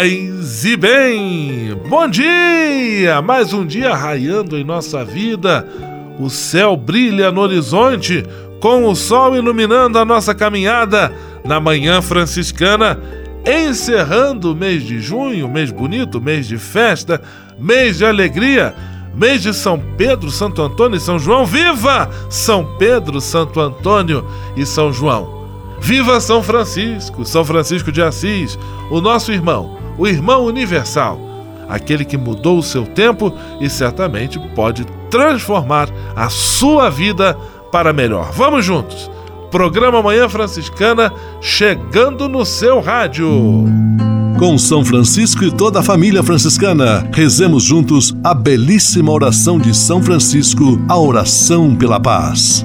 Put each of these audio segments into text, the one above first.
Paz e bem! Bom dia! Mais um dia raiando em nossa vida. O céu brilha no horizonte, com o sol iluminando a nossa caminhada na manhã franciscana, encerrando o mês de junho, mês bonito, mês de festa, mês de alegria, mês de São Pedro, Santo Antônio e São João. Viva São Pedro, Santo Antônio e São João! Viva São Francisco, São Francisco de Assis, o nosso irmão, o irmão universal, aquele que mudou o seu tempo e certamente pode transformar a sua vida para melhor. Vamos juntos! Programa Manhã Franciscana chegando no seu rádio. Com São Francisco e toda a família franciscana, rezemos juntos a belíssima oração de São Francisco, a oração pela paz.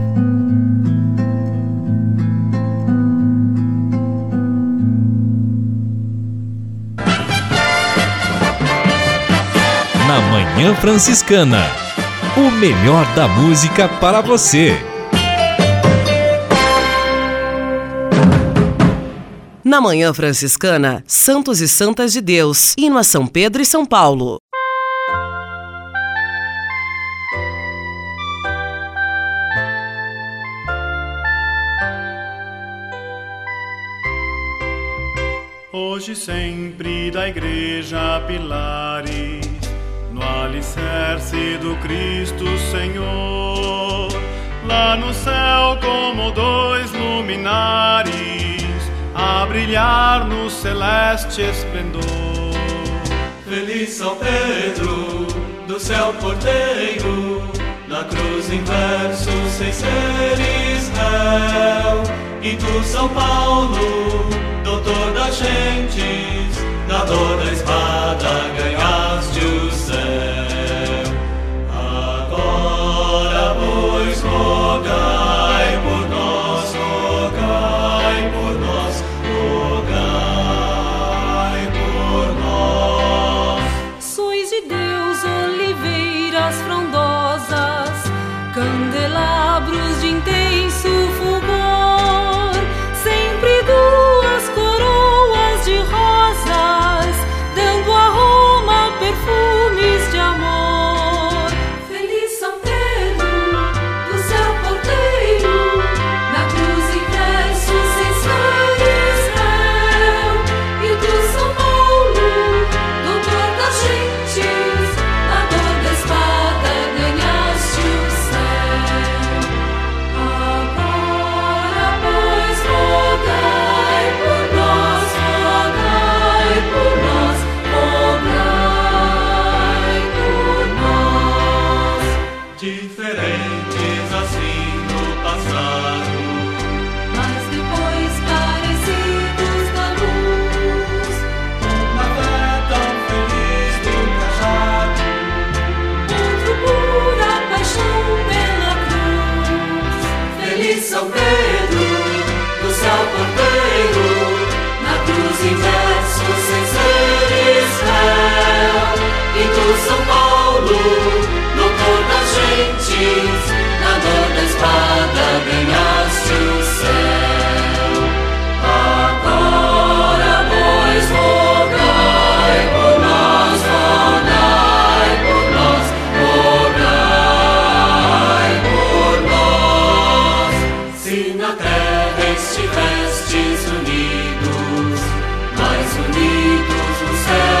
Na Manhã Franciscana. O melhor da música para você. Na Manhã Franciscana, Santos e Santas de Deus, hino a São Pedro e São Paulo. Hoje sempre da igreja pilares alicerce do Cristo Senhor, lá no céu como dois luminares, a brilhar no celeste esplendor. Feliz São Pedro, do céu porteiro, na cruz inverso sem ser Israel, e tu São Paulo, doutor das gentes, na dor da espada ganhaste o estivestes unidos, mais unidos no céu.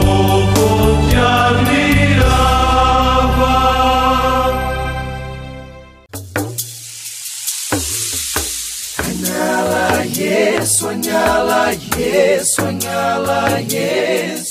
sonhá-la, la yeah.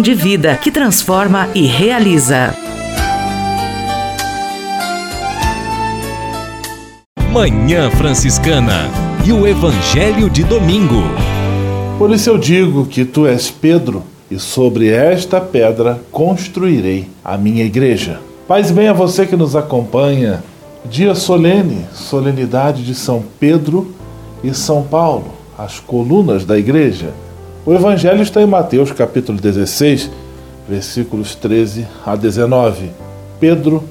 de vida que transforma e realiza. Manhã Franciscana e o Evangelho de Domingo. Por isso eu digo que tu és Pedro, e sobre esta pedra construirei a minha igreja. Paz bem a você que nos acompanha. Dia solene, solenidade de São Pedro e São Paulo, as colunas da igreja. O evangelho está em Mateus capítulo 16, versículos 13 a 19. Pedro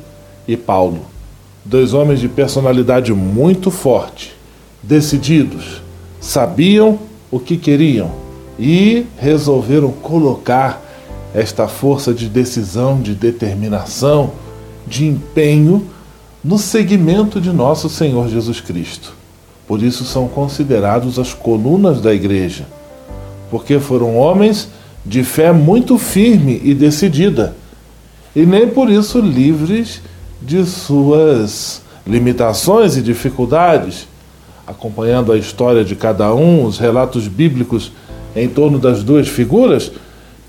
e Paulo, dois homens de personalidade muito forte, decididos, sabiam o que queriam e resolveram colocar esta força de decisão, de determinação, de empenho no seguimento de nosso Senhor Jesus Cristo. Por isso são considerados as colunas da igreja, porque foram homens de fé muito firme e decidida, e nem por isso livres de suas limitações e dificuldades. Acompanhando a história de cada um, os relatos bíblicos em torno das duas figuras,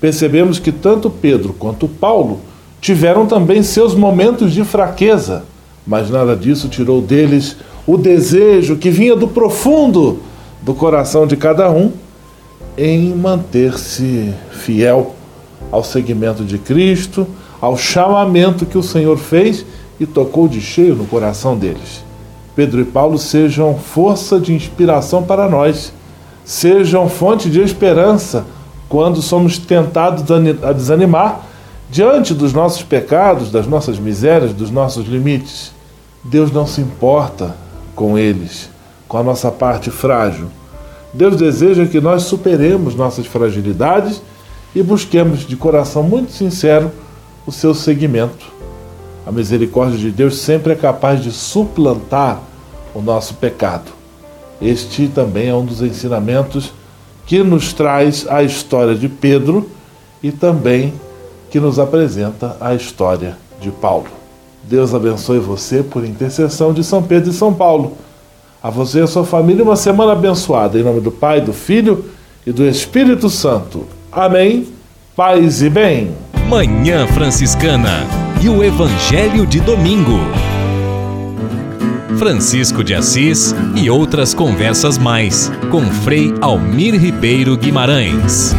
percebemos que tanto Pedro quanto Paulo tiveram também seus momentos de fraqueza, mas nada disso tirou deles o desejo que vinha do profundo do coração de cada um em manter-se fiel ao seguimento de Cristo, ao chamamento que o Senhor fez e tocou de cheio no coração deles. Pedro e Paulo sejam força de inspiração para nós, sejam fonte de esperança quando somos tentados a desanimar diante dos nossos pecados, das nossas misérias, dos nossos limites. Deus não se importa com eles, com a nossa parte frágil. Deus deseja que nós superemos nossas fragilidades e busquemos de coração muito sincero o seu seguimento. A misericórdia de Deus sempre é capaz de suplantar o nosso pecado. Este também é um dos ensinamentos que nos traz a história de Pedro e também que nos apresenta a história de Paulo. Deus abençoe você por intercessão de São Pedro e São Paulo. A você e a sua família uma semana abençoada. Em nome do Pai, do Filho e do Espírito Santo. Amém. Paz e bem. Manhã Franciscana e o Evangelho de Domingo. Francisco de Assis e outras conversas mais com Frei Almir Ribeiro Guimarães.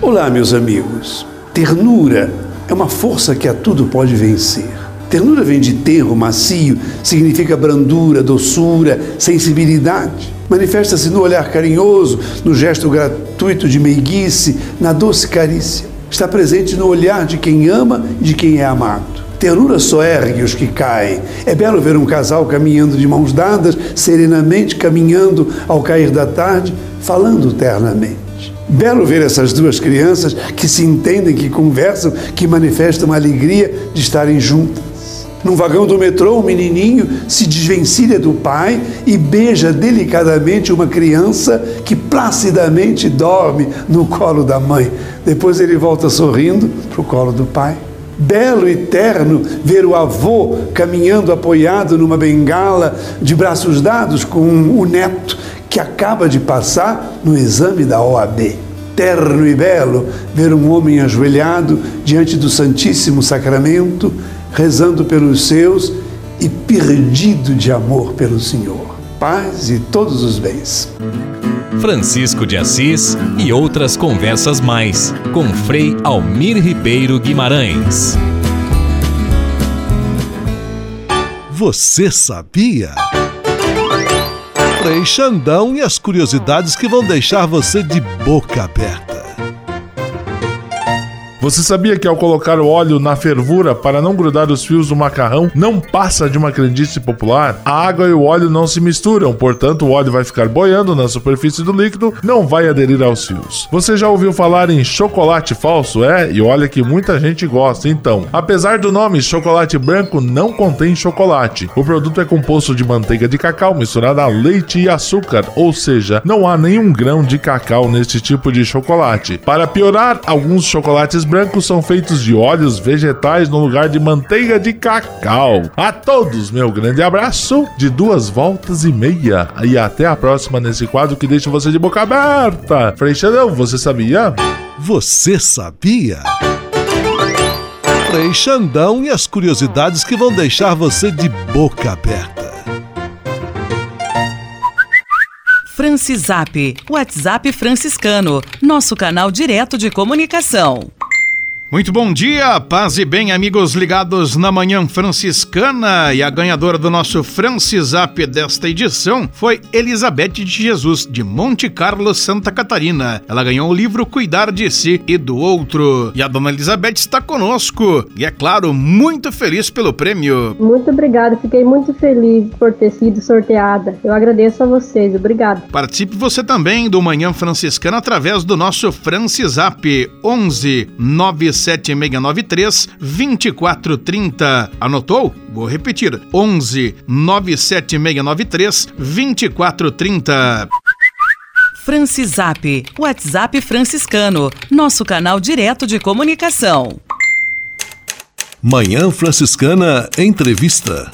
Olá, meus amigos. Ternura é uma força que a tudo pode vencer. Ternura vem de terro, macio, significa brandura, doçura, sensibilidade. Manifesta-se no olhar carinhoso, no gesto gratuito de meiguice, na doce carícia. Está presente no olhar de quem ama e de quem é amado. Ternura só ergue os que caem. É belo ver um casal caminhando de mãos dadas, serenamente caminhando ao cair da tarde, falando ternamente. Belo ver essas duas crianças que se entendem, que conversam, que manifestam a alegria de estarem juntas. Num vagão do metrô, um menininho se desvencilha do pai e beija delicadamente uma criança que placidamente dorme no colo da mãe. Depois ele volta sorrindo para o colo do pai. Belo e terno ver o avô caminhando apoiado numa bengala, de braços dados com o neto que acaba de passar no exame da OAB. Terno e belo ver um homem ajoelhado diante do Santíssimo Sacramento, rezando pelos seus e perdido de amor pelo Senhor. Paz e todos os bens. Francisco de Assis e outras conversas mais com Frei Almir Ribeiro Guimarães. Você sabia? Frei Xandão e as curiosidades que vão deixar você de boca aberta. Você sabia que ao colocar o óleo na fervura para não grudar os fios do macarrão, não passa de uma crendice popular? A água e o óleo não se misturam, portanto o óleo vai ficar boiando na superfície do líquido, não vai aderir aos fios. Você já ouviu falar em chocolate falso? É, e olha que muita gente gosta. Então, apesar do nome chocolate branco, não contém chocolate. O produto é composto de manteiga de cacau misturada a leite e açúcar, ou seja, não há nenhum grão de cacau neste tipo de chocolate. Para piorar, alguns chocolates brancos são feitos de óleos vegetais no lugar de manteiga de cacau. A todos, meu grande abraço de duas voltas e meia. E até a próxima nesse quadro que deixa você de boca aberta. Freixadão, você sabia? Você sabia? Frei Xandão e as curiosidades que vão deixar você de boca aberta. Francisap, WhatsApp franciscano, nosso canal direto de comunicação. Muito bom dia, paz e bem, amigos ligados na Manhã Franciscana. E a ganhadora do nosso Francisap desta edição foi Elizabeth de Jesus, de Monte Carlo, Santa Catarina. Ela ganhou o livro Cuidar de Si e do Outro. E a dona Elizabeth está conosco. E é claro, muito feliz pelo prêmio. Muito obrigada, fiquei muito feliz por ter sido sorteada. Eu agradeço a vocês, obrigado. Participe você também do Manhã Franciscana através do nosso Francisap 11 9 9693 2430. Anotou? Vou repetir: 11 97693 2430. Francisap, WhatsApp franciscano, nosso canal direto de comunicação. Manhã Franciscana Entrevista.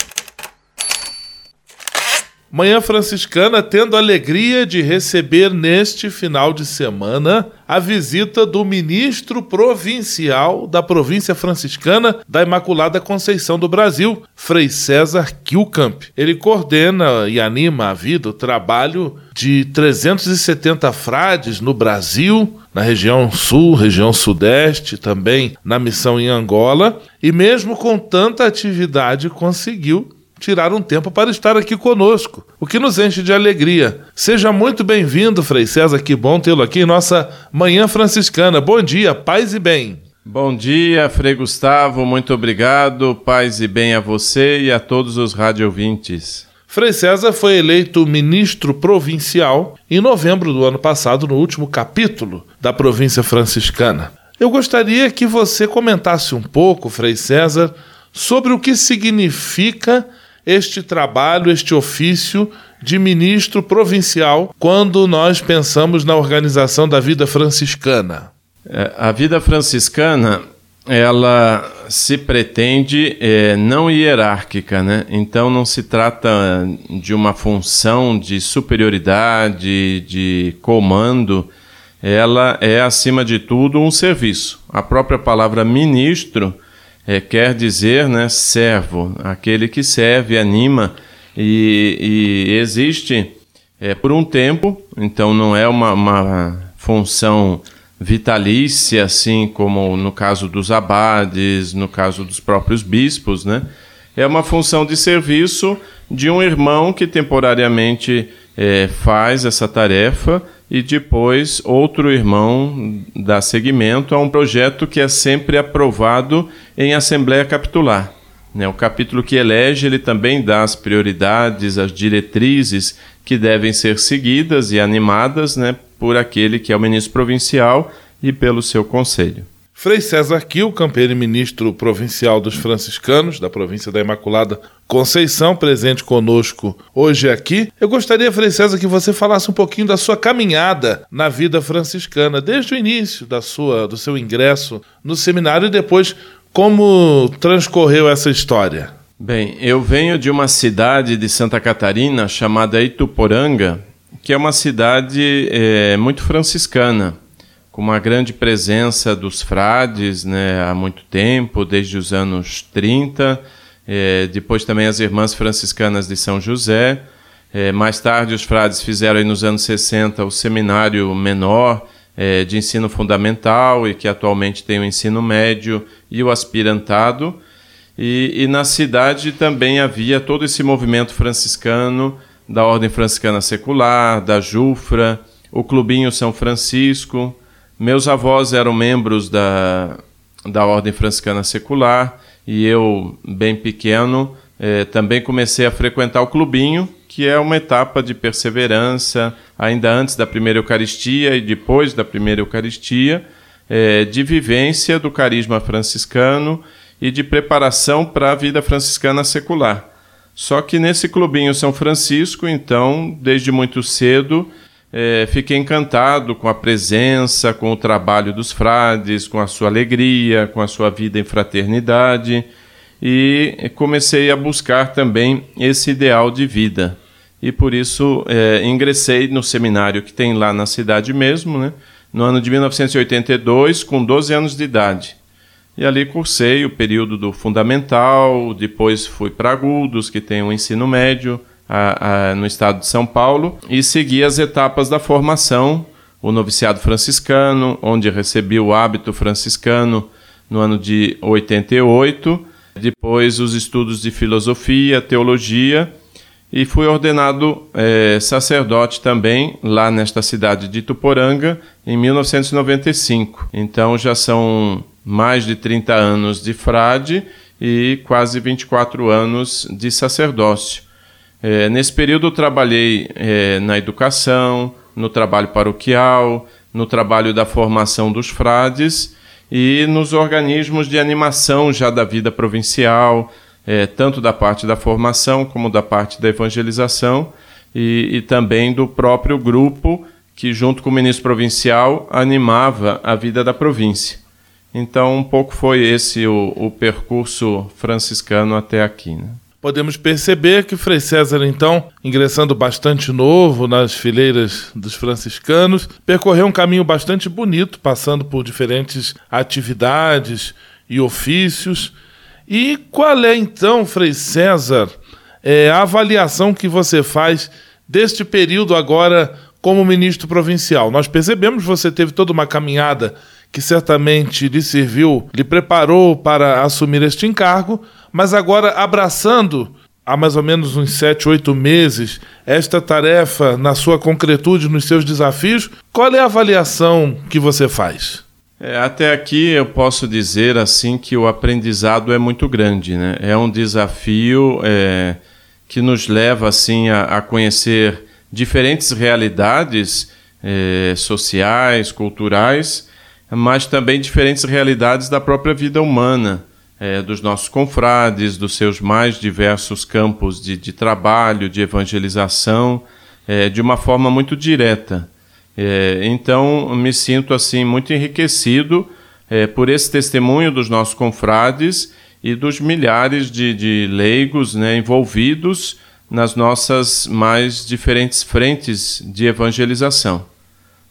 Manhã Franciscana tendo a alegria de receber neste final de semana a visita do ministro provincial da província franciscana da Imaculada Conceição do Brasil, Frei César Kilkamp. Ele coordena e anima a vida, o trabalho de 370 frades no Brasil, na região sul, região sudeste, também na missão em Angola, e mesmo com tanta atividade conseguiu tirar um tempo para estar aqui conosco, o que nos enche de alegria. Seja muito bem-vindo, Frei César, que bom tê-lo aqui em nossa Manhã Franciscana. Bom dia, paz e bem. Bom dia, Frei Gustavo, muito obrigado, paz e bem a você e a todos os radiovintes. Frei César foi eleito ministro provincial em novembro do ano passado, no último capítulo da província franciscana. Eu gostaria que você comentasse um pouco, Frei César, sobre o que significa este trabalho, este ofício de ministro provincial quando nós pensamos na organização da vida franciscana? É, a vida franciscana ela se pretende é, não hierárquica, né? Então não se trata de uma função de superioridade, de comando. Ela é acima de tudo um serviço. A própria palavra ministro é, quer dizer, né, servo, aquele que serve, anima e, e existe é, por um tempo. Então não é uma, uma função vitalícia, assim como no caso dos abades, no caso dos próprios bispos, né? É uma função de serviço de um irmão que temporariamente é, faz essa tarefa e depois outro irmão dá seguimento a um projeto que é sempre aprovado em Assembleia Capitular. Né? O capítulo que elege, ele também dá as prioridades, as diretrizes que devem ser seguidas e animadas né, por aquele que é o ministro provincial e pelo seu conselho. Frei César Quil, campeiro e ministro provincial dos franciscanos da província da Imaculada Conceição, presente conosco hoje aqui. Eu gostaria, Frei César, que você falasse um pouquinho da sua caminhada na vida franciscana, desde o início da sua, do seu ingresso no seminário e depois como transcorreu essa história. Bem, eu venho de uma cidade de Santa Catarina chamada Ituporanga, que é uma cidade é, muito franciscana, com uma grande presença dos frades né, há muito tempo, desde os anos 30, é, depois também as irmãs franciscanas de São José. É, mais tarde, os frades fizeram aí nos anos 60 o seminário menor é, de ensino fundamental e que atualmente tem o ensino médio e o aspirantado. E, e na cidade também havia todo esse movimento franciscano da Ordem Franciscana Secular, da Jufra, o Clubinho São Francisco. Meus avós eram membros da, da Ordem Franciscana Secular e eu, bem pequeno, eh, também comecei a frequentar o Clubinho, que é uma etapa de perseverança, ainda antes da primeira Eucaristia e depois da primeira Eucaristia, eh, de vivência do carisma franciscano e de preparação para a vida franciscana secular. Só que nesse clubinho São Francisco, então, desde muito cedo, é, fiquei encantado com a presença, com o trabalho dos frades, com a sua alegria, com a sua vida em fraternidade e comecei a buscar também esse ideal de vida. E por isso é, ingressei no seminário que tem lá na cidade mesmo, né, no ano de 1982, com 12 anos de idade. E ali cursei o período do fundamental, depois fui para Agudos, que tem o ensino médio a, a, no estado de São Paulo, e segui as etapas da formação, o noviciado franciscano, onde recebi o hábito franciscano no ano de 88, depois os estudos de filosofia, teologia, e fui ordenado é, sacerdote também lá nesta cidade de Tuporanga em 1995. Então já são mais de 30 anos de frade e quase 24 anos de sacerdócio. É, nesse período eu trabalhei é, na educação, no trabalho paroquial, no trabalho da formação dos frades e nos organismos de animação já da vida provincial, é, tanto da parte da formação como da parte da evangelização e, e também do próprio grupo que, junto com o ministro provincial, animava a vida da província. Então, um pouco foi esse o, o percurso franciscano até aqui. Né? Podemos perceber que Frei César, então, ingressando bastante novo nas fileiras dos franciscanos, percorreu um caminho bastante bonito, passando por diferentes atividades e ofícios. E qual é, então, Frei César, é, a avaliação que você faz deste período agora como ministro provincial? Nós percebemos que você teve toda uma caminhada que certamente lhe serviu, lhe preparou para assumir este encargo, mas agora abraçando há mais ou menos uns sete, oito meses esta tarefa na sua concretude, nos seus desafios, qual é a avaliação que você faz? É, até aqui eu posso dizer assim que o aprendizado é muito grande, né? É um desafio é, que nos leva assim a, a conhecer diferentes realidades é, sociais, culturais mas também diferentes realidades da própria vida humana, é, dos nossos confrades, dos seus mais diversos campos de, de trabalho, de evangelização, é, de uma forma muito direta. É, então, me sinto assim muito enriquecido é, por esse testemunho dos nossos confrades e dos milhares de, de leigos né, envolvidos nas nossas mais diferentes frentes de evangelização.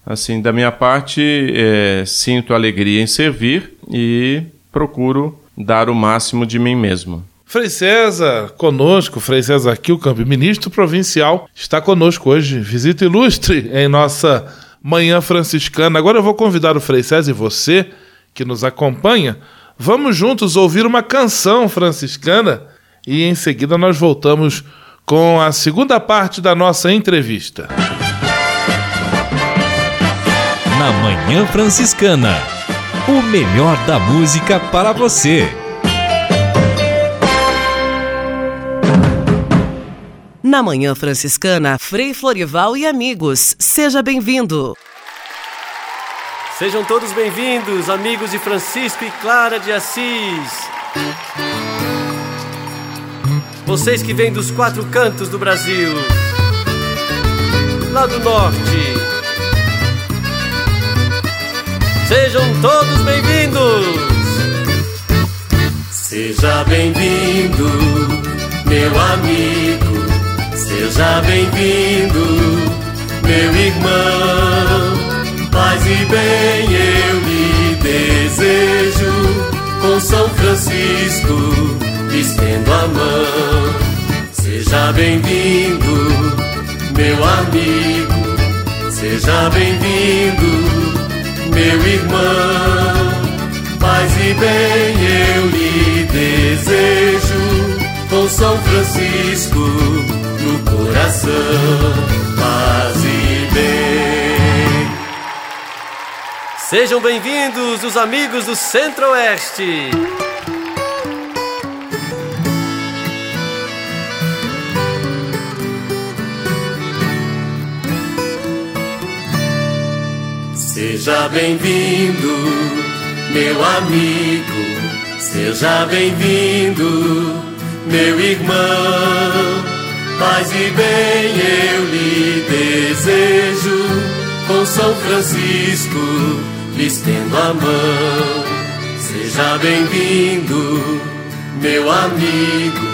Assim, da minha parte, é, sinto alegria em servir e procuro dar o máximo de mim mesmo. Frei César, conosco, Frei César Kilcamp, ministro provincial, está conosco hoje. Visita ilustre em nossa manhã franciscana. Agora eu vou convidar o Frei César e você, que nos acompanha, vamos juntos ouvir uma canção franciscana e em seguida nós voltamos com a segunda parte da nossa entrevista. Na Manhã Franciscana, o melhor da música para você. Na Manhã Franciscana, Frei Florival e amigos, seja bem-vindo. Sejam todos bem-vindos, amigos de Francisco e Clara de Assis. Vocês que vêm dos quatro cantos do Brasil, lá do norte. Sejam todos bem-vindos. Seja bem-vindo, meu amigo. Seja bem-vindo, meu irmão. Paz e bem eu lhe desejo. Com São Francisco, estendo a mão. Seja bem-vindo, meu amigo. Seja bem-vindo, meu irmão. Paz e bem eu lhe desejo. Com São Francisco no coração. Paz e bem. Sejam bem-vindos os amigos do Centro-Oeste. Seja bem-vindo, meu amigo. Seja bem-vindo, meu irmão. Paz e bem eu lhe desejo. Com São Francisco lhe estendo a mão. Seja bem-vindo, meu amigo.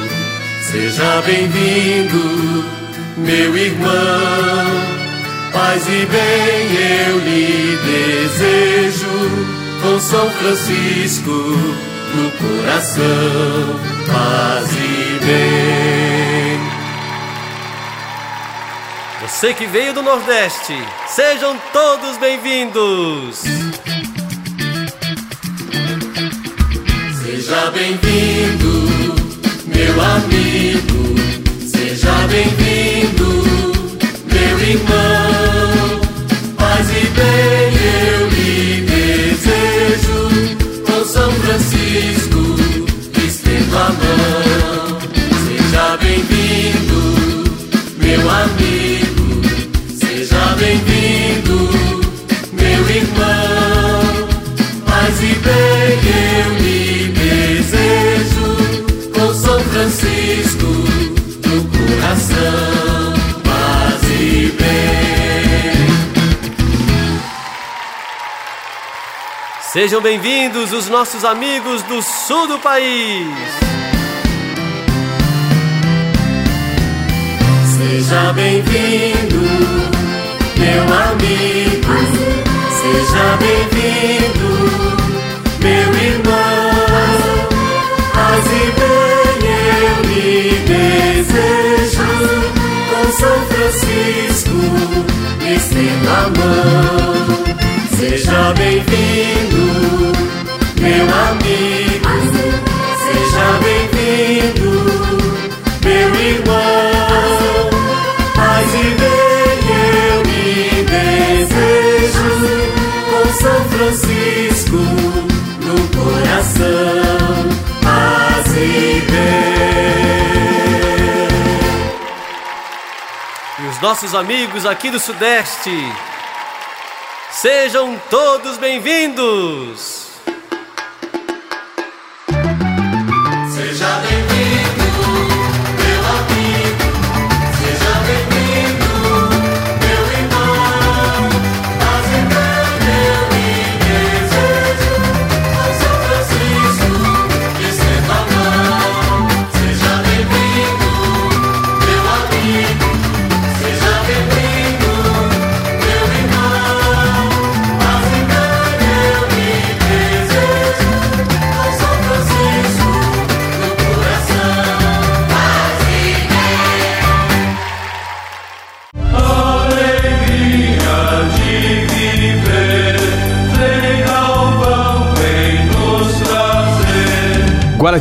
Seja bem-vindo, meu irmão. Paz e bem eu lhe desejo. Com São Francisco no coração. Paz e bem. Você que veio do Nordeste, sejam todos bem-vindos. Seja bem-vindo, meu amigo. Seja bem-vindo, meu irmão. Eu lhe desejo. São Francisco, estendo a mão. Seja bem-vindo, Sejam bem-vindos os nossos amigos do sul do país. Seja bem-vindo, meu amigo. Seja bem-vindo, meu irmão. Paz e bem eu lhe desejo. Com São Francisco, estendo a mão. Seja bem-vindo, meu amigo. Seja bem-vindo, meu irmão. Paz e bem eu lhe desejo. Com São Francisco no coração. Paz e bem. E os nossos amigos aqui do Sudeste. Sejam todos bem-vindos!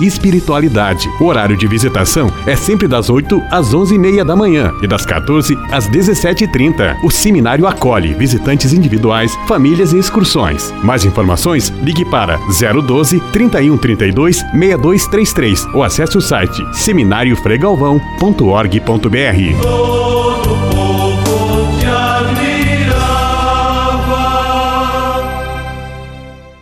e espiritualidade. O horário de visitação é sempre das 8 às 11h30 da manhã e das 14 às 17h30. O seminário acolhe visitantes individuais, famílias e excursões. Mais informações, ligue para 012 3132 6233 ou acesse o site seminariofregalvão.org.br.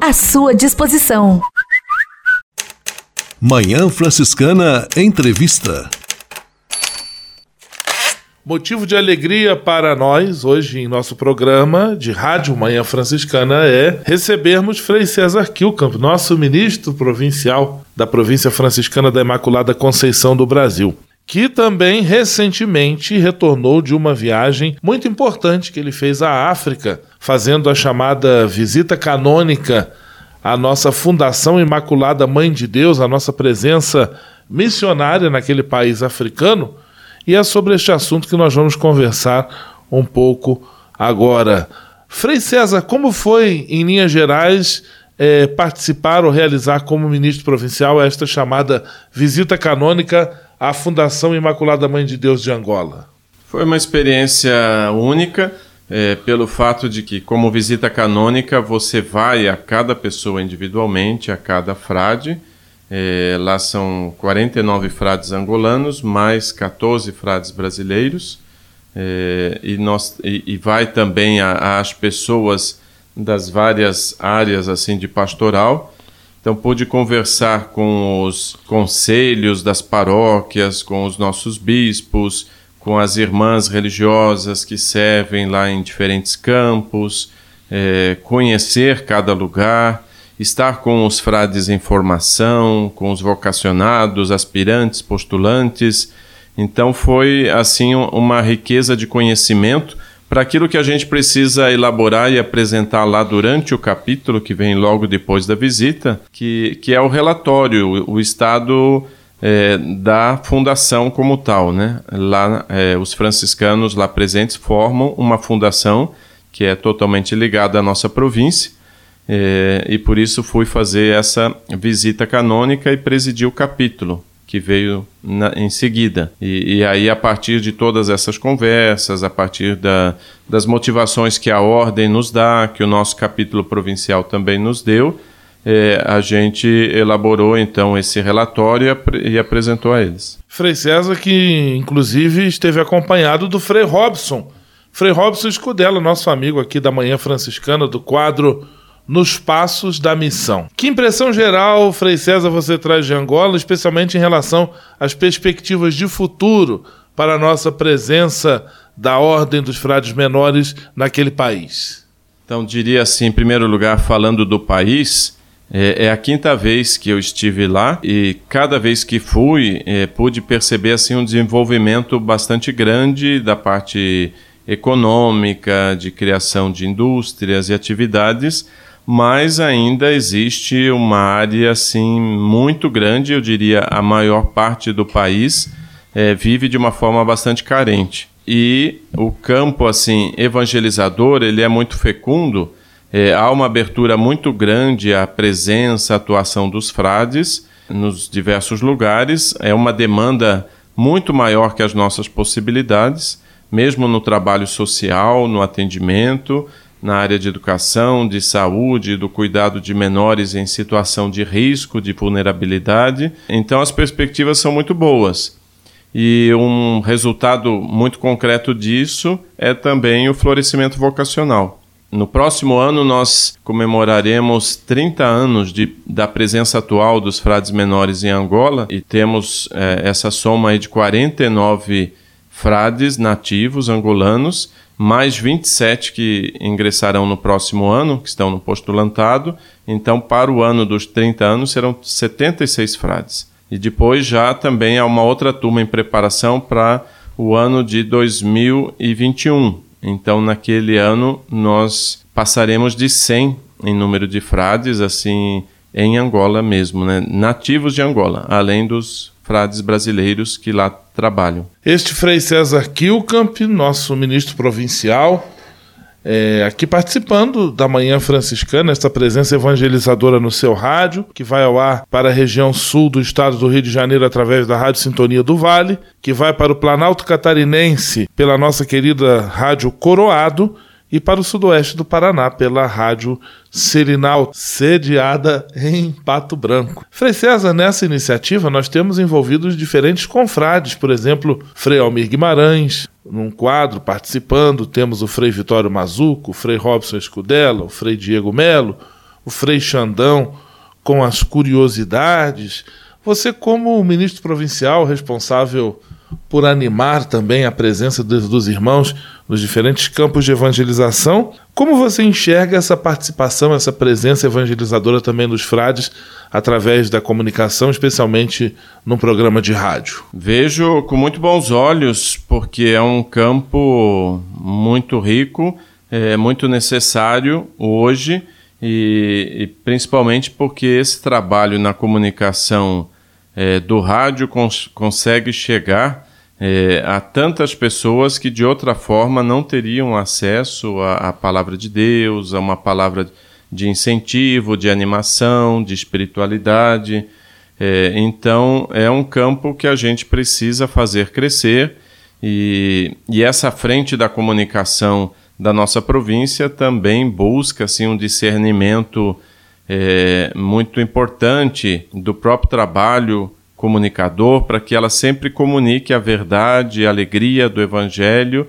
à sua disposição. Manhã Franciscana Entrevista. Motivo de alegria para nós, hoje em nosso programa de Rádio Manhã Franciscana, é recebermos Frei César Kilkamp, nosso ministro provincial da província franciscana da Imaculada Conceição do Brasil, que também recentemente retornou de uma viagem muito importante que ele fez à África, fazendo a chamada visita canônica à nossa Fundação Imaculada Mãe de Deus, a nossa presença missionária naquele país africano. E é sobre este assunto que nós vamos conversar um pouco agora. Frei César, como foi, em linhas gerais, eh, participar ou realizar como ministro provincial esta chamada visita canônica à Fundação Imaculada Mãe de Deus de Angola? Foi uma experiência única, é, pelo fato de que, como visita canônica, você vai a cada pessoa individualmente, a cada frade. É, lá são 49 frades angolanos, mais 14 frades brasileiros. É, e, nós, e, e vai também às pessoas das várias áreas assim de pastoral. Então pude conversar com os conselhos das paróquias, com os nossos bispos, com as irmãs religiosas que servem lá em diferentes campos, é, conhecer cada lugar, estar com os frades em formação, com os vocacionados, aspirantes, postulantes. Então foi assim uma riqueza de conhecimento para aquilo que a gente precisa elaborar e apresentar lá durante o capítulo que vem logo depois da visita, que, que é o relatório, o, estado é, da fundação como tal, né? Lá é, os franciscanos lá presentes formam uma fundação que é totalmente ligada à nossa província é, e por isso fui fazer essa visita canônica e presidi o capítulo que veio na, em seguida. E, e, aí, a partir de todas essas conversas, a partir da, das motivações que a ordem nos dá, que o nosso capítulo provincial também nos deu, é, a gente elaborou então esse relatório e, e apresentou a eles. Frei César, que inclusive esteve acompanhado do Frei Robson. Frei Robson Escudela, nosso amigo aqui da Manhã Franciscana, do quadro nos passos da missão. Que impressão geral, Frei César, você traz de Angola, especialmente em relação às perspectivas de futuro para a nossa presença da Ordem dos Frades Menores naquele país? Então, diria assim, em primeiro lugar, falando do país, é, é, a quinta vez que eu estive lá e cada vez que fui é, pude perceber assim um desenvolvimento bastante grande da parte econômica, de criação de indústrias e atividades, mas ainda existe uma área assim muito grande, eu diria a maior parte do país é, vive de uma forma bastante carente. E o campo assim evangelizador ele é muito fecundo. É, há uma abertura muito grande à presença, à atuação dos frades nos diversos lugares. É uma demanda muito maior que as nossas possibilidades, mesmo no trabalho social, no atendimento na área de educação, de saúde, do cuidado de menores em situação de risco, de vulnerabilidade. Então as perspectivas são muito boas. E um resultado muito concreto disso é também o florescimento vocacional. No próximo ano, nós comemoraremos 30 anos de, da presença atual dos frades menores em Angola e temos é, essa soma aí de 49 frades nativos angolanos mais 27 que ingressarão no próximo ano, que estão no postulantado. Então, para o ano dos 30 anos, serão 76 frades. E depois já também há uma outra turma em preparação para o ano de 2021. Então, naquele ano, nós passaremos de 100 em número de frades, assim, em Angola mesmo, né? nativos de Angola, além dos frades brasileiros que lá trabalham. Este Frei César Kilkamp, nosso ministro provincial, é, aqui participando da Manhã Franciscana, esta presença evangelizadora no seu rádio, que vai ao ar para a região sul do estado do Rio de Janeiro através da Rádio Sintonia do Vale, que vai para o Planalto Catarinense pela nossa querida Rádio Coroado e para o sudoeste do Paraná pela Rádio Selinal, sediada em Pato Branco. Frei César, nessa iniciativa nós temos envolvidos diferentes confrades, por exemplo, Frei Almir Guimarães, num quadro participando, temos o Frei Vitório Mazuco, o Frei Robson Escudella, o Frei Diego Melo, o Frei Xandão com as curiosidades. Você, como ministro provincial responsável por animar também a presença dos, irmãos nos diferentes campos de evangelização. Como você enxerga essa participação, essa presença evangelizadora também dos frades através da comunicação, especialmente num programa de rádio? Vejo com muito bons olhos, porque é um campo muito rico, é muito necessário hoje e, e principalmente porque esse trabalho na comunicação é, do rádio cons consegue chegar é, a tantas pessoas que de outra forma não teriam acesso à, à, palavra de Deus, a uma palavra de incentivo, de animação, de espiritualidade. É, então é um campo que a gente precisa fazer crescer e, e essa frente da comunicação da nossa província também busca assim, um discernimento é, muito importante do próprio trabalho comunicador para que ela sempre comunique a verdade, a alegria do Evangelho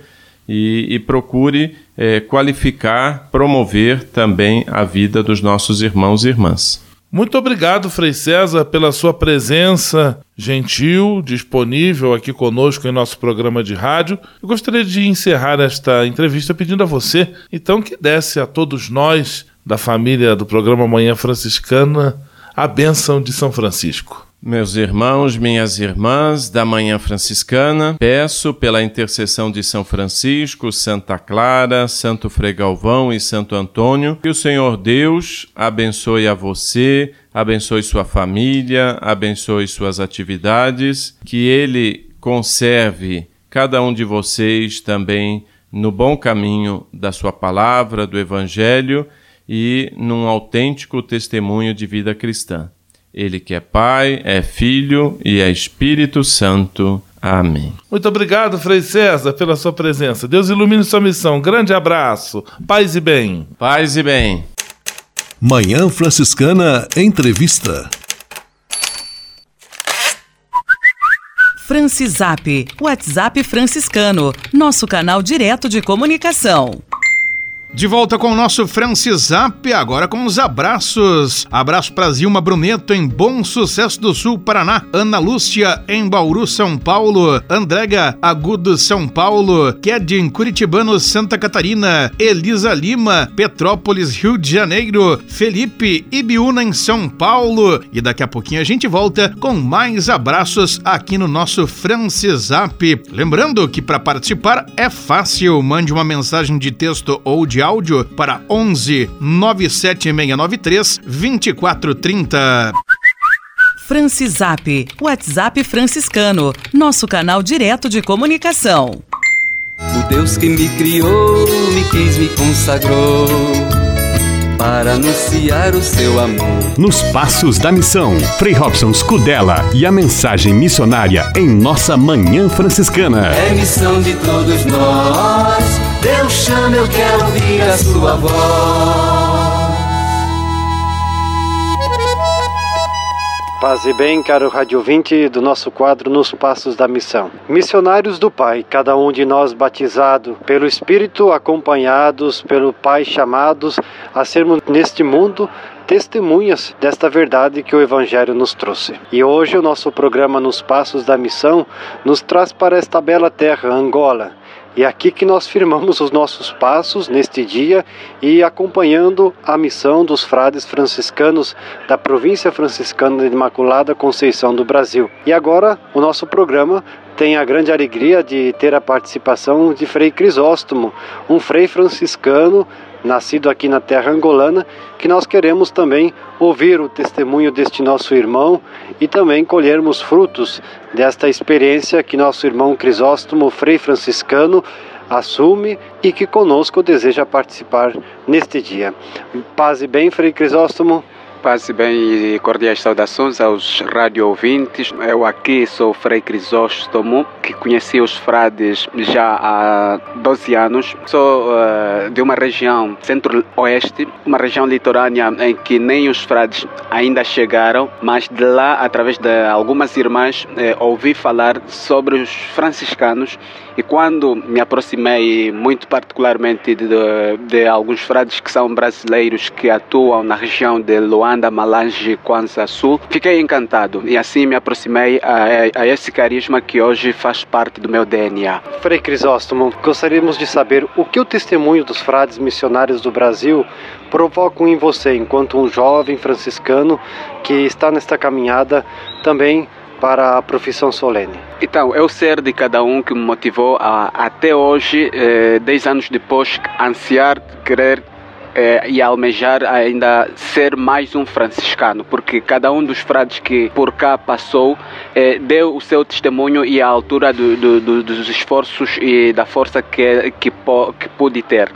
e, e procure é, qualificar, promover também a vida dos nossos irmãos e irmãs. Muito obrigado, Frei César, pela sua presença gentil, disponível aqui conosco em nosso programa de rádio. Eu gostaria de encerrar esta entrevista pedindo a você, então, que desse a todos nós da família do programa Manhã Franciscana a bênção de São Francisco. Meus irmãos, minhas irmãs da Manhã Franciscana, peço pela intercessão de São Francisco, Santa Clara, Santo Frei Galvão e Santo Antônio, que o Senhor Deus abençoe a você, abençoe sua família, abençoe suas atividades, que Ele conserve cada um de vocês também no bom caminho da sua palavra, do Evangelho e num autêntico testemunho de vida cristã. Ele que é Pai, é Filho e é Espírito Santo. Amém. Muito obrigado, Frei César, pela sua presença. Deus ilumine sua missão. Grande abraço. Paz e bem. Paz e bem. Manhã Franciscana Entrevista. Francisap, WhatsApp franciscano, nosso canal direto de comunicação. De volta com o nosso Francisap, agora com os abraços. Abraço para Zilma Bruneto em Bom Sucesso do Sul, Paraná. Ana Lúcia em Bauru, São Paulo. Andrega Agudo, São Paulo. Kedin Curitibano, Santa Catarina. Elisa Lima, Petrópolis, Rio de Janeiro. Felipe Ibiúna em São Paulo. E daqui a pouquinho a gente volta com mais abraços aqui no nosso Francisap. Lembrando que para participar é fácil, mande uma mensagem de texto ou de de áudio para 11 97693 2430. Francisap, WhatsApp franciscano, nosso canal direto de comunicação. O Deus que me criou, me quis, me consagrou para anunciar o seu amor. Nos Passos da Missão, Frei Robson Scudella e a mensagem missionária em nossa Manhã Franciscana. É missão de todos nós. Deus chama, eu quero ouvir a sua voz. Paz e bem, caro rádio ouvinte do nosso quadro Nos Passos da Missão. Missionários do Pai, cada um de nós batizado pelo Espírito, acompanhados pelo Pai, chamados a sermos neste mundo testemunhas desta verdade que o Evangelho nos trouxe. E hoje o nosso programa Nos Passos da Missão nos traz para esta bela terra, Angola. E é aqui que nós firmamos os nossos passos neste dia e acompanhando a missão dos frades franciscanos da província franciscana de Imaculada Conceição do Brasil. E agora o nosso programa tem a grande alegria de ter a participação de Frei Crisóstomo, um frei franciscano nascido aqui na terra angolana, que nós queremos também ouvir o testemunho deste nosso irmão e também colhermos frutos desta experiência que nosso irmão Crisóstomo, frei franciscano, assume e que conosco deseja participar neste dia. Paz e bem, frei Crisóstomo. Paz e bem e cordiais saudações aos radio ouvintes. Eu aqui sou Frei Crisóstomo, que conheci os frades já há 12 anos. Sou uh, de uma região centro-oeste, uma região litorânea em que nem os frades ainda chegaram, mas de lá, através de algumas irmãs, eh, ouvi falar sobre os franciscanos e quando me aproximei muito particularmente de, de, de alguns frades que são brasileiros que atuam na região de Luanda, Malange, Kwanza Sul, fiquei encantado e assim me aproximei a, a esse carisma que hoje faz parte do meu DNA. Frei Crisóstomo, gostaríamos de saber o que o testemunho dos frades missionários do Brasil provocam em você, enquanto um jovem franciscano que está nesta caminhada também para a profissão solene? Então, é o ser de cada um que me motivou a, até hoje, eh, dez anos depois, ansiar, querer eh, e almejar ainda ser mais um franciscano, porque cada um dos frades que por cá passou eh, deu o seu testemunho e a altura do, do, do, dos esforços e da força que, que, que pude ter.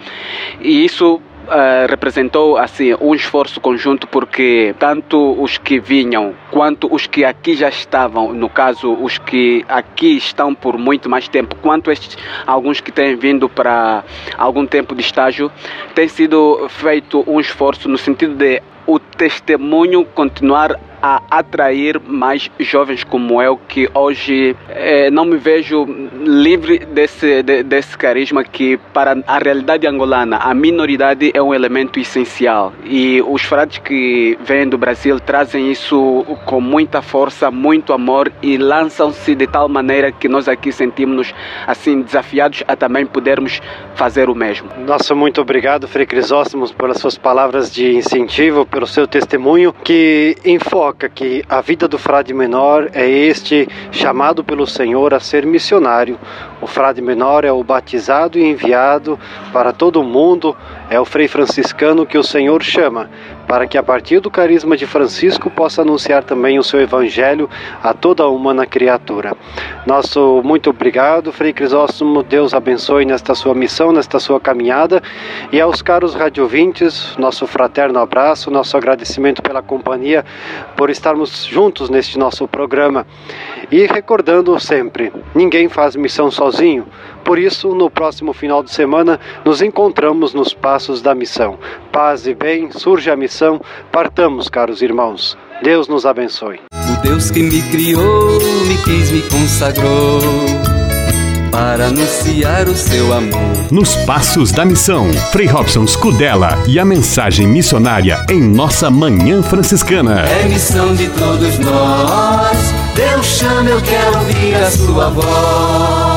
E isso Uh, representou assim um esforço conjunto porque tanto os que vinham quanto os que aqui já estavam, no caso os que aqui estão por muito mais tempo, quanto estes alguns que têm vindo para algum tempo de estágio, tem sido feito um esforço no sentido de o testemunho continuar a atrair mais jovens como eu que hoje eh, não me vejo livre desse de, desse carisma que para a realidade angolana a minoridade é um elemento essencial e os frades que vêm do Brasil trazem isso com muita força, muito amor e lançam-se de tal maneira que nós aqui sentimos-nos assim desafiados a também podermos fazer o mesmo. Nossa, muito obrigado, Frei Crisóstomos, pelas suas palavras de incentivo, pelo seu testemunho que enfoca que a vida do frade menor é este chamado pelo Senhor a ser missionário. O frade menor é o batizado e enviado para todo o mundo, é o frei franciscano que o Senhor chama, para que a partir do carisma de Francisco possa anunciar também o seu evangelho a toda a humana criatura. Nosso muito obrigado, Frei Crisóstomo, Deus abençoe nesta sua missão, nesta sua caminhada, e aos caros radiovintes, nosso fraterno abraço, nosso agradecimento pela companhia, por estarmos juntos neste nosso programa. E recordando sempre, ninguém faz missão sozinho, por isso, no próximo final de semana, nos encontramos nos passos da missão. Paz e bem, surge a missão, partamos, caros irmãos. Deus nos abençoe. O Deus que me criou, me quis, me consagrou para anunciar o seu amor. Nos Passos da Missão, Frei Robson Scudella e a mensagem missionária em nossa Manhã Franciscana. É missão de todos nós. Deus chama, eu quero ouvir a sua voz.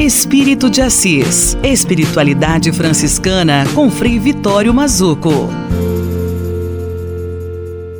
Espírito de Assis. Espiritualidade franciscana com Frei Vitório Mazuco.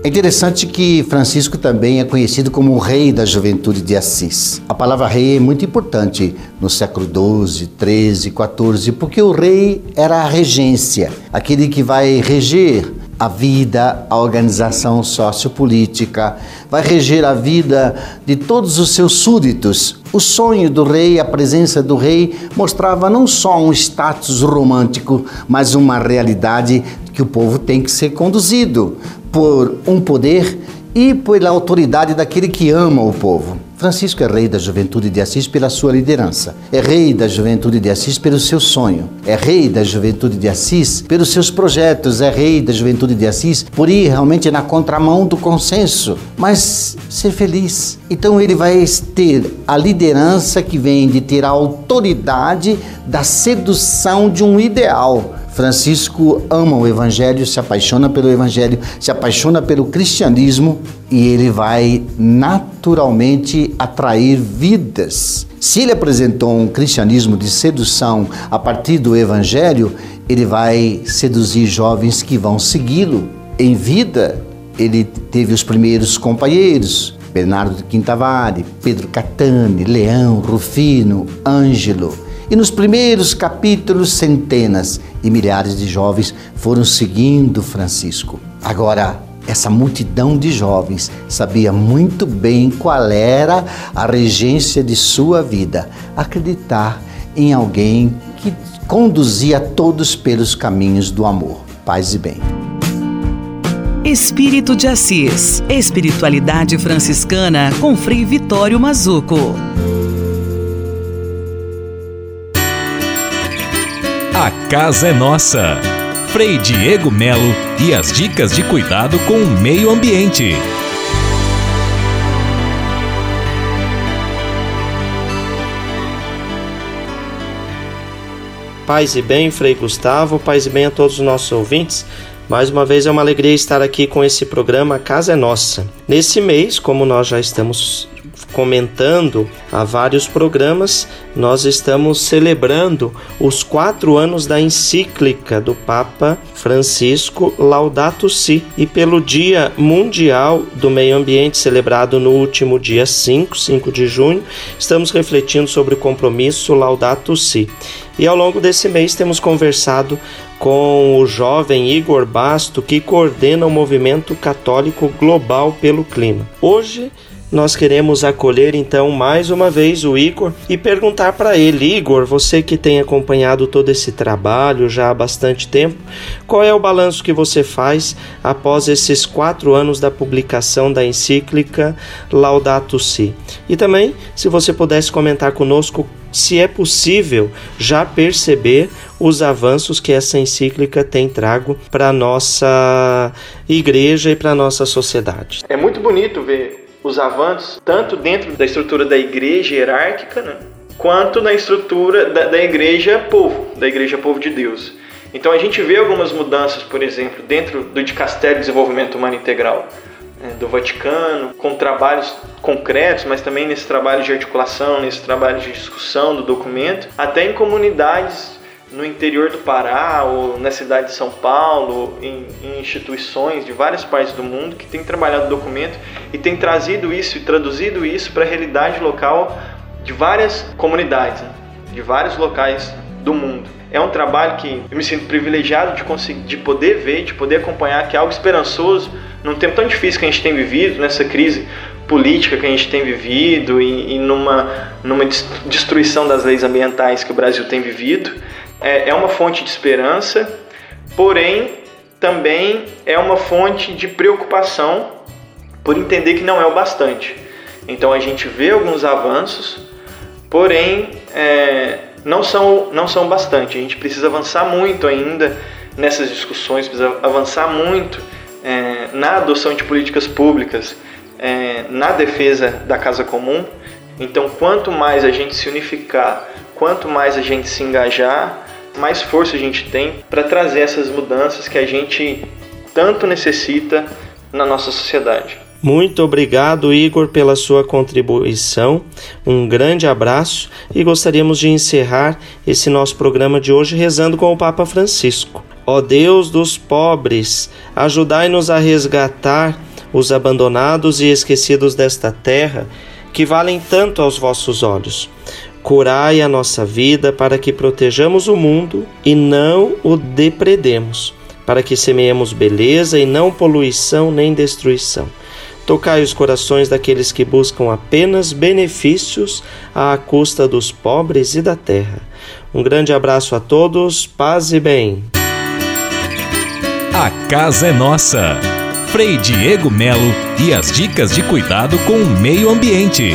É interessante que Francisco também é conhecido como o rei da juventude de Assis. A palavra rei é muito importante no século XII, XIII, XIV, porque o rei era a regência, aquele que vai reger a vida, a organização sociopolítica, vai reger a vida de todos os seus súditos. O sonho do rei, a presença do rei, mostrava não só um status romântico, mas uma realidade que o povo tem que ser conduzido por um poder e pela autoridade daquele que ama o povo. Francisco é rei da juventude de Assis pela sua liderança, é rei da juventude de Assis pelo seu sonho, é rei da juventude de Assis pelos seus projetos, é rei da juventude de Assis por ir realmente na contramão do consenso, mas ser feliz. Então ele vai ter a liderança que vem de ter a autoridade da sedução de um ideal. Francisco ama o Evangelho, se apaixona pelo Evangelho, se apaixona pelo cristianismo e ele vai naturalmente atrair vidas. Se ele apresentou um cristianismo de sedução a partir do Evangelho, ele vai seduzir jovens que vão segui-lo. Em vida, ele teve os primeiros companheiros, Bernardo de Quintavare, Pedro Catani, Leão, Rufino, Ângelo. E nos primeiros capítulos, centenas e milhares de jovens foram seguindo Francisco. Agora, essa multidão de jovens sabia muito bem qual era a regência de sua vida: acreditar em alguém que conduzia todos pelos caminhos do amor. Paz e bem. Espírito de Assis. Espiritualidade franciscana com Frei Vitório Mazuco. Casa é nossa. Frei Diego Melo e as dicas de cuidado com o meio ambiente. Paz e bem, Frei Gustavo, paz e bem a todos os nossos ouvintes. Mais uma vez é uma alegria estar aqui com esse programa Casa é Nossa. Nesse mês, como nós já estamos comentando há vários programas, nós estamos celebrando os quatro anos da encíclica do Papa Francisco Laudato Si e pelo Dia Mundial do Meio Ambiente, celebrado no último dia 5, 5 de junho, estamos refletindo sobre o compromisso Laudato Si. E ao longo desse mês temos conversado com o jovem Igor Basto, que coordena o movimento católico global pelo clima. Hoje nós queremos acolher então mais uma vez o Igor e perguntar para ele, Igor, você que tem acompanhado todo esse trabalho já há bastante tempo, qual é o balanço que você faz após esses quatro anos da publicação da encíclica Laudato Si? E também, se você pudesse comentar conosco se é possível já perceber os avanços que essa encíclica tem trago para a nossa igreja e para a nossa sociedade. É muito bonito ver os avanços, tanto dentro da estrutura da igreja hierárquica, né, quanto na estrutura da, da igreja povo, da igreja povo de Deus. Então a gente vê algumas mudanças, por exemplo, dentro do Dicastério de Desenvolvimento Humano Integral né, do Vaticano, com trabalhos concretos, mas também nesse trabalho de articulação, nesse trabalho de discussão do documento, até em comunidades no interior do Pará ou na cidade de São Paulo, em, em, instituições de várias partes do mundo que têm trabalhado o documento e têm trazido isso e traduzido isso para a realidade local de várias comunidades, né? de vários locais do mundo. É um trabalho que eu me sinto privilegiado de conseguir, de poder ver, de poder acompanhar, que é algo esperançoso num tempo tão difícil que a gente tem vivido, nessa crise política que a gente tem vivido e, e numa, numa destruição das leis ambientais que o Brasil tem vivido é, é uma fonte de esperança, porém também é uma fonte de preocupação por entender que não é o bastante. Então a gente vê alguns avanços, porém é, não, são, não são bastante. A gente precisa avançar muito ainda nessas discussões, precisa avançar muito é, na adoção de políticas públicas, é, na defesa da casa comum. Então, quanto mais a gente se unificar, quanto mais a gente se engajar, mais força a gente tem para trazer essas mudanças que a gente tanto necessita na nossa sociedade. Muito obrigado, Igor, pela sua contribuição. Um grande abraço e gostaríamos de encerrar esse nosso programa de hoje rezando com o Papa Francisco. Ó Deus dos pobres, ajudai-nos a resgatar os abandonados e esquecidos desta terra, que valem tanto aos vossos olhos. Curai a nossa vida para que protejamos o mundo e não o depredemos, para que semeemos beleza e não poluição nem destruição. Tocai os corações daqueles que buscam apenas benefícios à custa dos pobres e da terra. Um grande abraço a todos, paz e bem. A casa é nossa. Frei Diego Melo e as dicas de cuidado com o meio ambiente.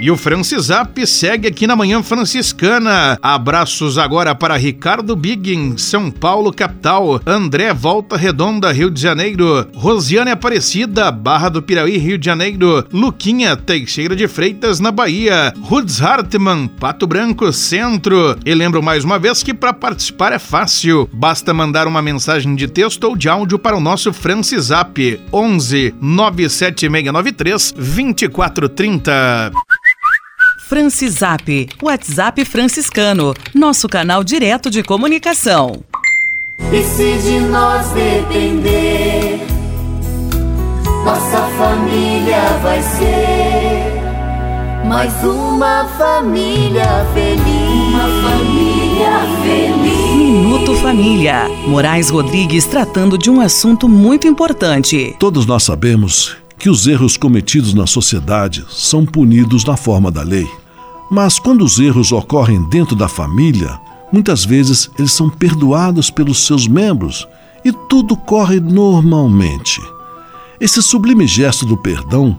E o Francisap segue aqui na Manhã Franciscana. Abraços agora para Ricardo Biggin, São Paulo, capital. André Volta Redonda, Rio de Janeiro. Rosiane Aparecida, Barra do Piraí, Rio de Janeiro. Luquinha Teixeira de Freitas, na Bahia. Rudes Hartmann, Pato Branco, Centro. E lembro mais uma vez que para participar é fácil. Basta mandar uma mensagem de texto ou de áudio para o nosso Francisap 11 97693 2430. Francisap, WhatsApp franciscano, nosso canal direto de comunicação. E se de nós depender, nossa família vai ser mais uma família feliz. Uma família feliz. Minuto Família. Moraes Rodrigues tratando de um assunto muito importante. Todos nós sabemos que os erros cometidos na sociedade são punidos na forma da lei. Mas quando os erros ocorrem dentro da família, muitas vezes eles são perdoados pelos seus membros e tudo corre normalmente. Esse sublime gesto do perdão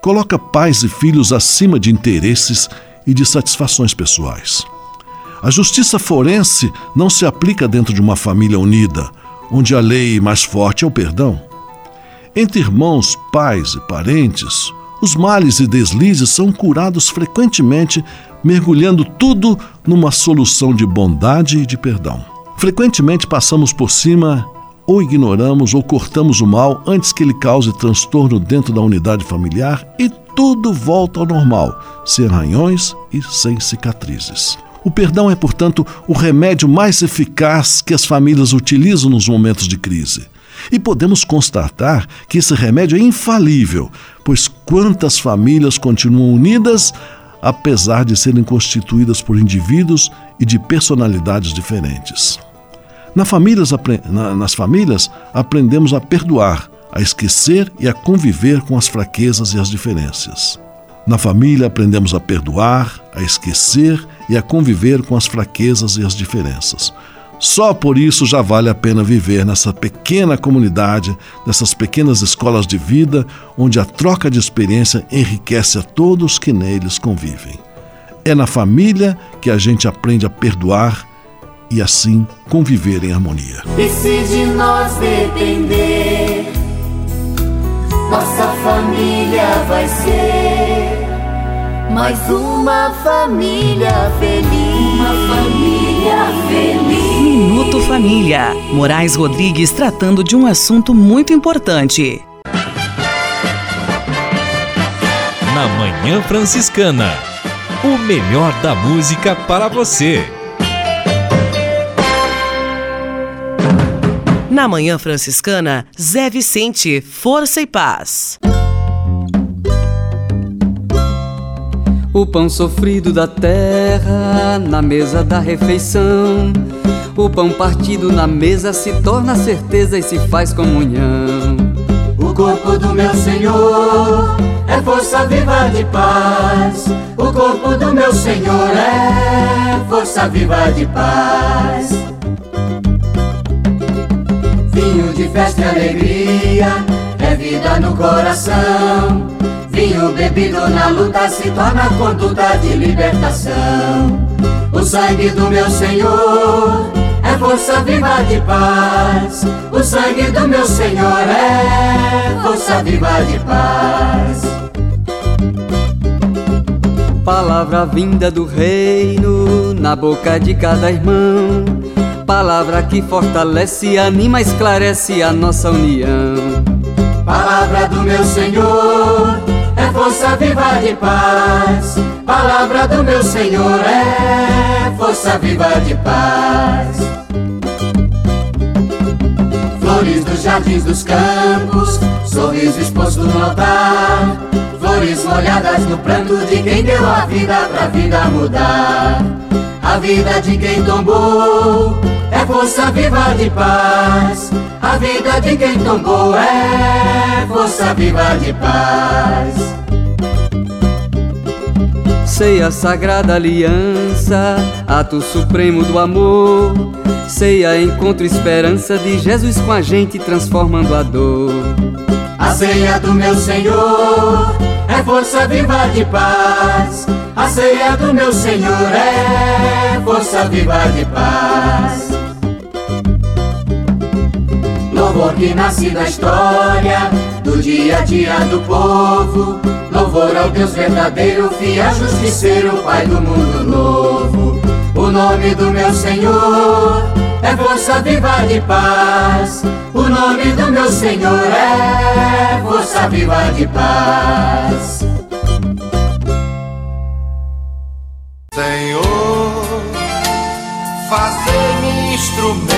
coloca pais e filhos acima de interesses e de satisfações pessoais. A justiça forense não se aplica dentro de uma família unida, onde a lei mais forte é o perdão. Entre irmãos, pais e parentes, os males e deslizes são curados frequentemente, mergulhando tudo numa solução de bondade e de perdão. Frequentemente passamos por cima ou ignoramos ou cortamos o mal antes que ele cause transtorno dentro da unidade familiar e tudo volta ao normal, sem arranhões e sem cicatrizes. O perdão é, portanto, o remédio mais eficaz que as famílias utilizam nos momentos de crise. E podemos constatar que esse remédio é infalível, pois quantas famílias continuam unidas apesar de serem constituídas por indivíduos e de personalidades diferentes. Nas famílias, nas famílias aprendemos a perdoar, a esquecer e a conviver com as fraquezas e as diferenças. Na família aprendemos a perdoar, a esquecer e a conviver com as fraquezas e as diferenças. Só por isso já vale a pena viver nessa pequena comunidade, nessas pequenas escolas de vida, onde a troca de experiência enriquece a todos que neles convivem. É na família que a gente aprende a perdoar e assim conviver em harmonia. E se de nós depender, nossa família vai ser mais uma família feliz. Uma família. Minuto Família. Moraes Rodrigues tratando de um assunto muito importante. Na Manhã Franciscana. O melhor da música para você. Na Manhã Franciscana, Zé Vicente, Força e Paz. O pão sofrido da terra na mesa da refeição. O pão partido na mesa se torna certeza e se faz comunhão. O corpo do meu Senhor é força viva de paz. O corpo do meu Senhor é força viva de paz. Vinho de festa e alegria é vida no coração. Vinho bebido na luta se torna conduta de libertação. O sangue do meu Senhor é força viva de paz. O sangue do meu Senhor é força viva de paz. Palavra vinda do reino na boca de cada irmão. Palavra que fortalece, anima, esclarece a nossa união. Palavra do meu Senhor é força viva de paz. Palavra do meu Senhor é força viva de paz. Flores dos jardins dos campos, sorriso exposto no altar. Flores molhadas no pranto de quem deu a vida pra vida mudar. A vida de quem tombou é força viva de paz. A vida de quem tombou é força viva de paz. Ceia sagrada aliança, ato supremo do amor. Ceia encontro esperança de Jesus com a gente transformando a dor. A ceia do meu Senhor é força viva de paz. A ceia do meu Senhor é força viva de paz. Louvor que nasce da história, do dia a dia do povo. Louvor ao Deus verdadeiro, fiel, justiceiro, Pai do mundo novo. O nome do meu Senhor é força viva de paz. O nome do meu Senhor é força viva de paz. Senhor, fazer-me instrumento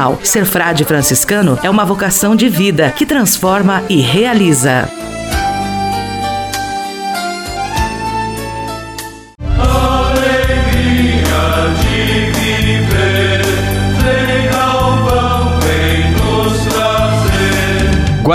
Ser frade franciscano é uma vocação de vida que transforma e realiza.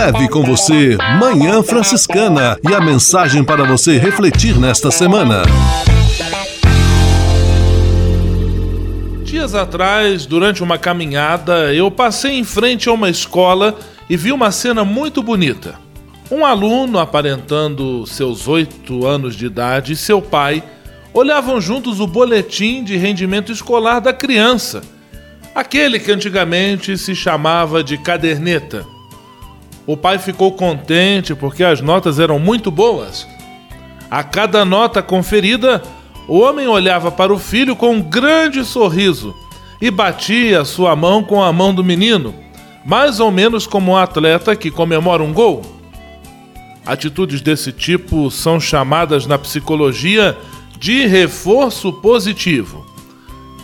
Leve com você Manhã Franciscana e a mensagem para você refletir nesta semana. Dias atrás, durante uma caminhada, eu passei em frente a uma escola e vi uma cena muito bonita. Um aluno, aparentando seus oito anos de idade, e seu pai olhavam juntos o boletim de rendimento escolar da criança, aquele que antigamente se chamava de caderneta. O pai ficou contente porque as notas eram muito boas. A cada nota conferida, o homem olhava para o filho com um grande sorriso e batia sua mão com a mão do menino, mais ou menos como um atleta que comemora um gol. Atitudes desse tipo são chamadas na psicologia de reforço positivo.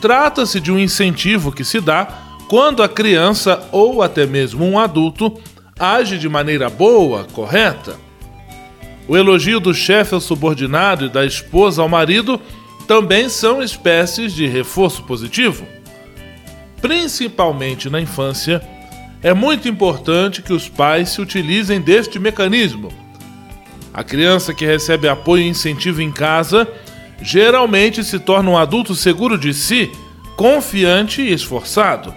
Trata-se de um incentivo que se dá quando a criança ou até mesmo um adulto age de maneira boa, correta. O elogio do chefe ao subordinado e da esposa ao marido também são espécies de reforço positivo. Principalmente na infância, é muito importante que os pais se utilizem deste mecanismo. A criança que recebe apoio e incentivo em casa geralmente se torna um adulto seguro de si, confiante e esforçado.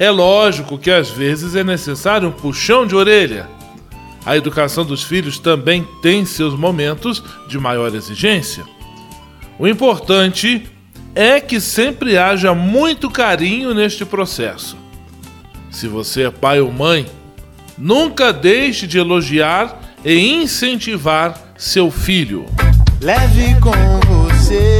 É lógico que às vezes é necessário um puxão de orelha. A educação dos filhos também tem seus momentos de maior exigência. O importante é que sempre haja muito carinho neste processo. Se você é pai ou mãe, nunca deixe de elogiar e incentivar seu filho. Leve com você